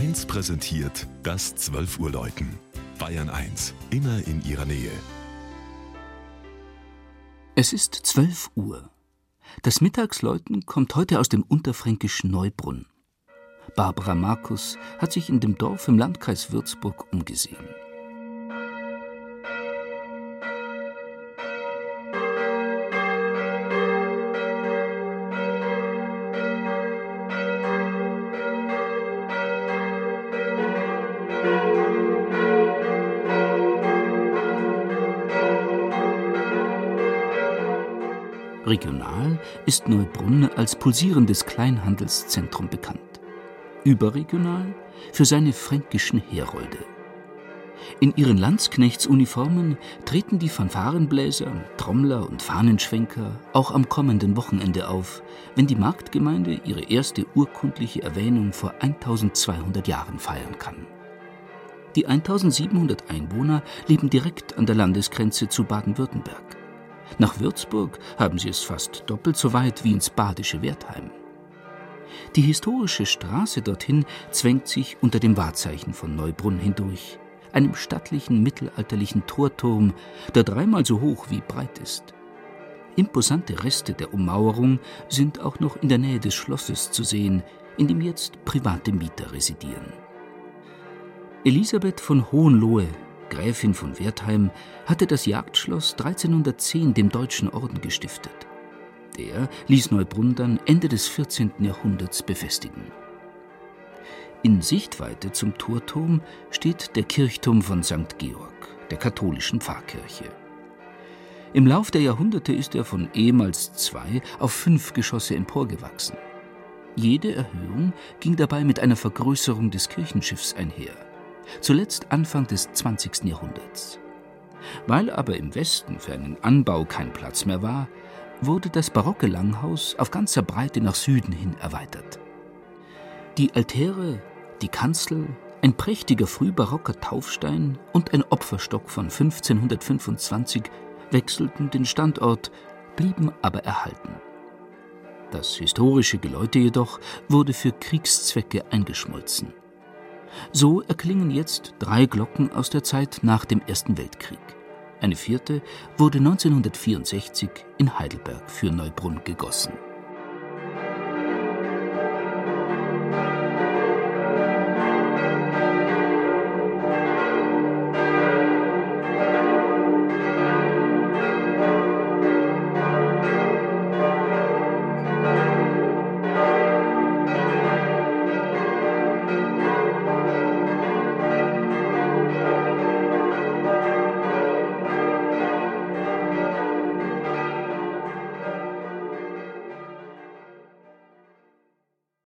1 präsentiert das 12 Uhr Läuten. Bayern 1, immer in ihrer Nähe. Es ist 12 Uhr. Das Mittagsläuten kommt heute aus dem unterfränkischen Neubrunn. Barbara Markus hat sich in dem Dorf im Landkreis Würzburg umgesehen. Regional ist Neubrunn als pulsierendes Kleinhandelszentrum bekannt. Überregional für seine fränkischen Herolde. In ihren Landsknechtsuniformen treten die Fanfarenbläser, Trommler und Fahnenschwenker auch am kommenden Wochenende auf, wenn die Marktgemeinde ihre erste urkundliche Erwähnung vor 1200 Jahren feiern kann. Die 1700 Einwohner leben direkt an der Landesgrenze zu Baden-Württemberg. Nach Würzburg haben sie es fast doppelt so weit wie ins badische Wertheim. Die historische Straße dorthin zwängt sich unter dem Wahrzeichen von Neubrunn hindurch, einem stattlichen mittelalterlichen Torturm, der dreimal so hoch wie breit ist. Imposante Reste der Ummauerung sind auch noch in der Nähe des Schlosses zu sehen, in dem jetzt private Mieter residieren. Elisabeth von Hohenlohe, Gräfin von Wertheim, hatte das Jagdschloss 1310 dem Deutschen Orden gestiftet. Der ließ Neubrunn dann Ende des 14. Jahrhunderts befestigen. In Sichtweite zum Torturm steht der Kirchturm von St. Georg, der katholischen Pfarrkirche. Im Lauf der Jahrhunderte ist er von ehemals zwei auf fünf Geschosse emporgewachsen. Jede Erhöhung ging dabei mit einer Vergrößerung des Kirchenschiffs einher zuletzt Anfang des 20. Jahrhunderts. Weil aber im Westen für einen Anbau kein Platz mehr war, wurde das barocke Langhaus auf ganzer Breite nach Süden hin erweitert. Die Altäre, die Kanzel, ein prächtiger frühbarocker Taufstein und ein Opferstock von 1525 wechselten den Standort, blieben aber erhalten. Das historische Geläute jedoch wurde für Kriegszwecke eingeschmolzen. So erklingen jetzt drei Glocken aus der Zeit nach dem Ersten Weltkrieg. Eine vierte wurde 1964 in Heidelberg für Neubrunn gegossen